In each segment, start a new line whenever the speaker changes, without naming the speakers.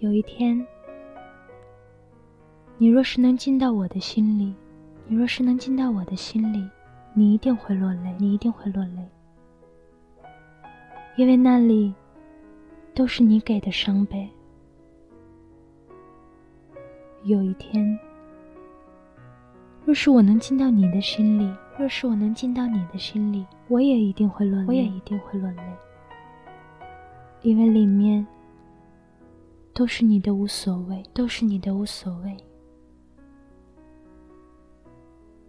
有一天，你若是能进到我的心里，你若是能进到我的心里，你一定会落泪，你一定会落泪，因为那里都是你给的伤悲。有一天，若是我能进到你的心里，若是我能进到你的心里，我也一定会落泪，我也一定会落泪，因为里面。都是你的无所谓，都是你的无所谓。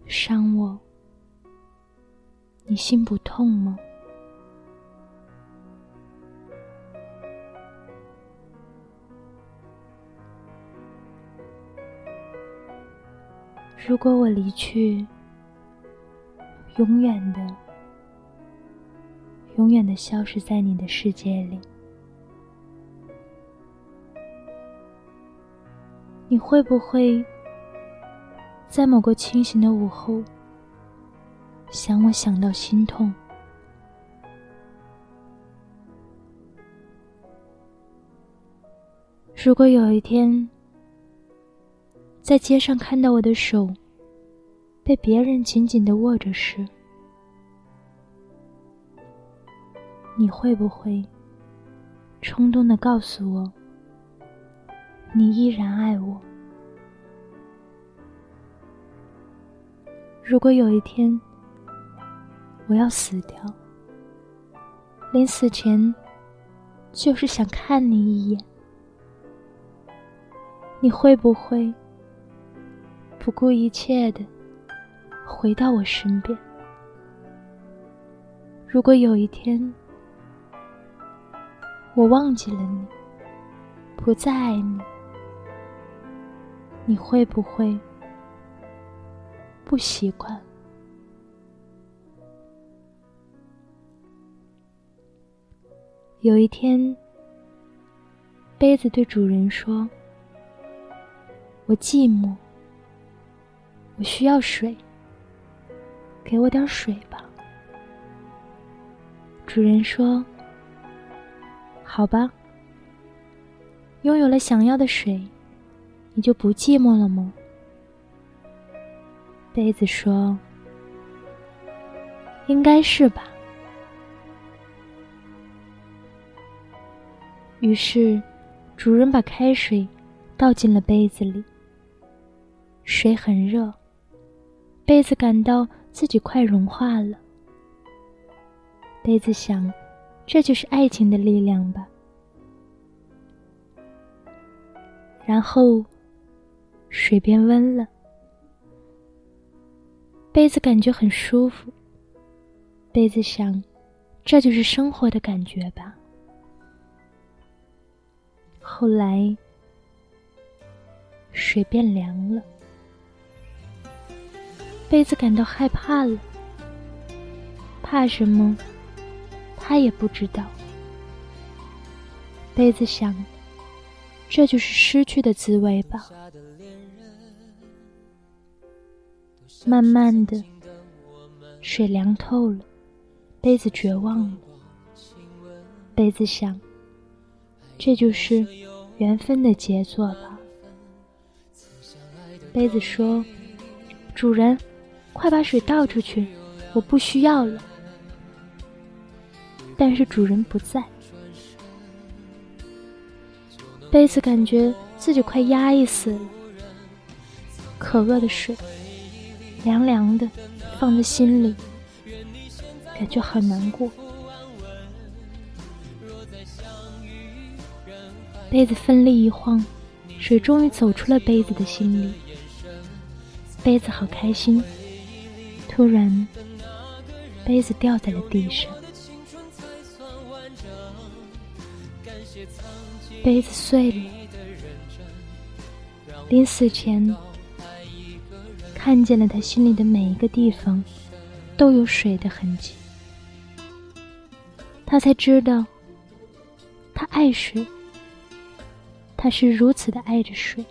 伤我，你心不痛吗？如果我离去，永远的，永远的消失在你的世界里。你会不会在某个清醒的午后想我想到心痛？如果有一天在街上看到我的手被别人紧紧的握着时，你会不会冲动的告诉我？你依然爱我。如果有一天我要死掉，临死前就是想看你一眼，你会不会不顾一切的回到我身边？如果有一天我忘记了你，不再爱你。你会不会不习惯？有一天，杯子对主人说：“我寂寞，我需要水，给我点水吧。”主人说：“好吧，拥有了想要的水。”你就不寂寞了吗？杯子说：“应该是吧。”于是，主人把开水倒进了杯子里。水很热，杯子感到自己快融化了。杯子想：“这就是爱情的力量吧。”然后。水变温了，杯子感觉很舒服。杯子想，这就是生活的感觉吧。后来，水变凉了，杯子感到害怕了。怕什么？他也不知道。杯子想，这就是失去的滋味吧。慢慢的，水凉透了，杯子绝望了。杯子想，这就是缘分的杰作吧。杯子说：“主人，快把水倒出去，我不需要了。”但是主人不在，杯子感觉自己快压抑死了，可恶的水。凉凉的，放在心里，感觉好难过。杯子奋力一晃，水终于走出了杯子的心里。杯子好开心。突然，杯子掉在了地上，杯子碎了。临死前。看见了他心里的每一个地方，都有水的痕迹。他才知道，他爱水，他是如此的爱着水。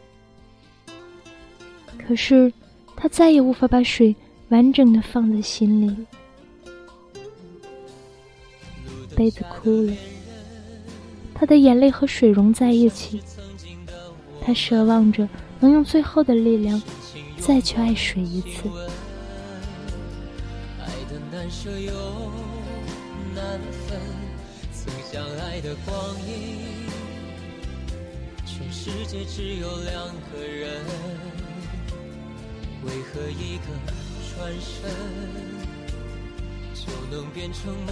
可是，他再也无法把水完整的放在心里了。杯子哭了，他的眼泪和水融在一起，他奢望着能用最后的力量再去爱谁一次。
爱的难舍又难分，曾相爱的光阴，全世界只有两个人，为何一个转身就能变成陌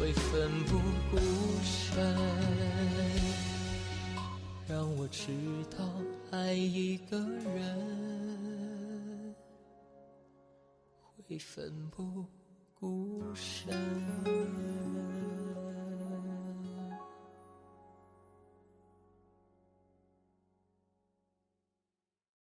会奋不顾身，让我知道爱一个人会奋不顾身。